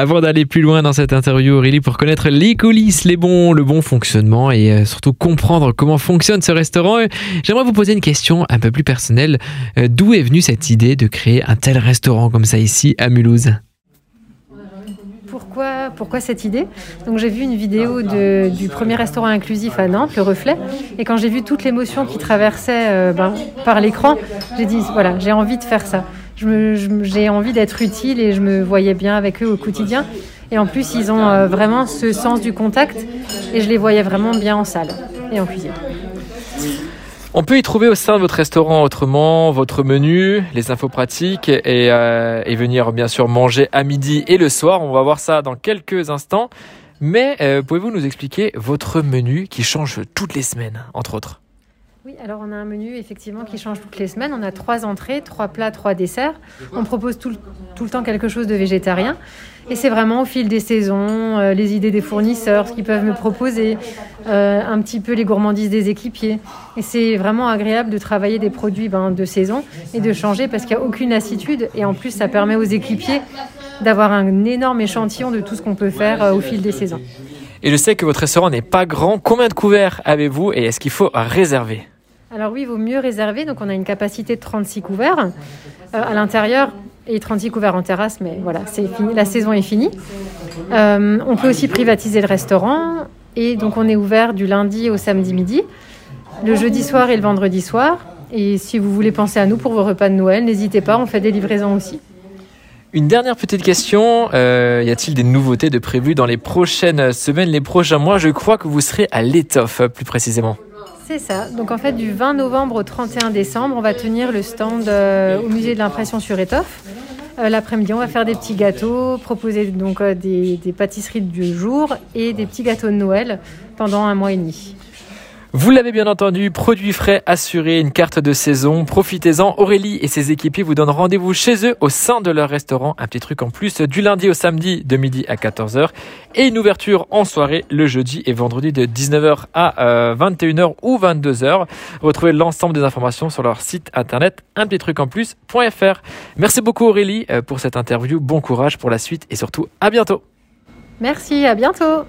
Avant d'aller plus loin dans cette interview, Aurélie, pour connaître les coulisses, les bons, le bon fonctionnement et euh, surtout comprendre comment fonctionne ce restaurant, euh, j'aimerais vous poser une question un peu plus personnelle. Euh, d'où est venue cette idée de créer un tel restaurant comme ça ici à Mulhouse? Pourquoi, pourquoi cette idée? Donc j'ai vu une vidéo du premier restaurant inclusif à Nantes, Le Reflet, et quand j'ai vu toute l'émotion qui traversait ben, par l'écran, j'ai dit voilà, j'ai envie de faire ça j'ai envie d'être utile et je me voyais bien avec eux au quotidien. Et en plus, ils ont euh, vraiment ce sens du contact et je les voyais vraiment bien en salle et en cuisine. On peut y trouver au sein de votre restaurant autrement votre menu, les infos pratiques et, euh, venir bien sûr manger à midi et le soir. On va voir ça dans quelques instants. Mais euh, pouvez-vous nous expliquer votre menu qui change toutes les semaines, entre autres? Oui, alors on a un menu effectivement qui change toutes les semaines. On a trois entrées, trois plats, trois desserts. On propose tout, le temps quelque chose de végétarien. Et c'est vraiment au fil des saisons, euh, les idées des fournisseurs, ce qu'ils peuvent me proposer, euh, un petit peu les gourmandises des équipiers. Et c'est vraiment agréable de travailler des produits ben, de saison et de changer parce qu'il n'y a aucune lassitude. Et en plus, ça permet aux équipiers d'avoir un énorme échantillon de tout ce qu'on peut faire euh, au fil des saisons. Et je sais que votre restaurant n'est pas grand. Combien de couverts avez-vous et est-ce qu'il faut réserver? Alors oui, il vaut mieux réserver. Donc on a une capacité de 36 couverts euh, à l'intérieur et 36 couverts en terrasse, mais voilà. La saison est finie. Euh, on peut aussi privatiser le restaurant et donc on est ouvert du lundi au samedi midi, le jeudi soir et le vendredi soir. Et si vous voulez penser à nous pour vos repas de Noël, n'hésitez pas, on fait des livraisons aussi. Une dernière petite question, euh, y a-t-il des nouveautés de prévues dans les prochaines semaines, les prochains mois? Je crois que vous serez à l'étoffe plus précisément. C'est ça. Donc en fait, du 20 novembre au 31 décembre, on va tenir le stand euh, au musée de l'impression sur étoffe. Euh, l'après-midi, on va faire des petits gâteaux, proposer donc des, des pâtisseries du jour et des petits gâteaux de Noël pendant un mois et demi. Vous l'avez bien entendu, produits frais assurés, une carte de saison. Profitez-en. Aurélie et ses équipiers vous donnent rendez-vous chez eux au sein de leur restaurant. Un petit truc en plus du lundi au samedi de midi à 14h et une ouverture en soirée le jeudi et vendredi de 19h à 21h euh, ou 22h. Retrouvez l'ensemble des informations sur leur site internet un petit truc en plus.fr. Merci beaucoup Aurélie euh, pour cette interview. Bon courage pour la suite et surtout à bientôt. Merci, à bientôt.